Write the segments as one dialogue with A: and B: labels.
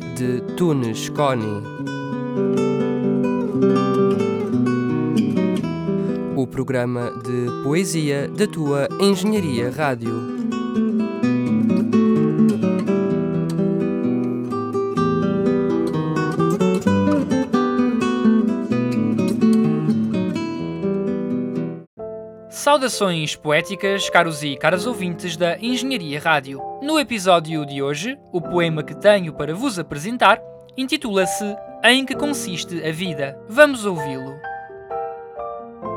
A: Antunes Coni. O programa de poesia da tua Engenharia Rádio.
B: Saudações poéticas, caros e caras ouvintes da Engenharia Rádio. No episódio de hoje, o poema que tenho para vos apresentar intitula-se Em que consiste a vida. Vamos ouvi-lo.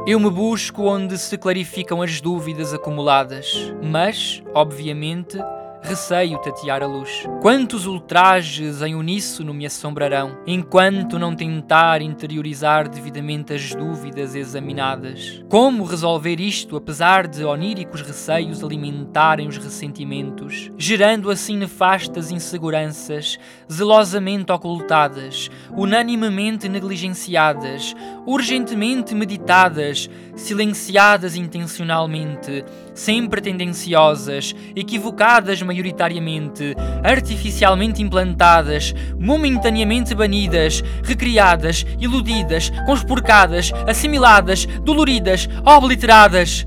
B: Eu me busco onde se clarificam as dúvidas acumuladas, mas, obviamente, receio tatear a luz. Quantos ultrajes em uníssono me assombrarão, enquanto não tentar interiorizar devidamente as dúvidas examinadas? Como resolver isto apesar de oníricos receios alimentarem os ressentimentos, gerando assim nefastas inseguranças, zelosamente ocultadas, unanimemente negligenciadas, urgentemente meditadas, silenciadas intencionalmente, sempre tendenciosas, equivocadas maioritariamente, artificialmente implantadas, momentaneamente banidas, recriadas, iludidas, conspurcadas, assimiladas, doloridas, obliteradas.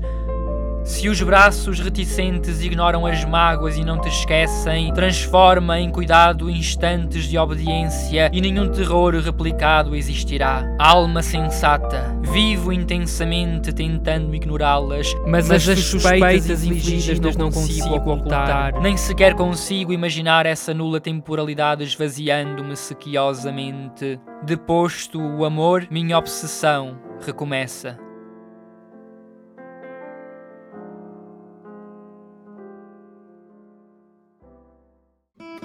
B: Se os braços reticentes ignoram as mágoas e não te esquecem, transforma em cuidado instantes de obediência e nenhum terror replicado existirá. Alma sensata, vivo intensamente tentando ignorá-las, mas, mas, as suspeitas infligidas não consigo ocultar, nem sequer consigo imaginar essa nula temporalidade esvaziando-me sequiosamente. Deposto o amor, minha obsessão recomeça.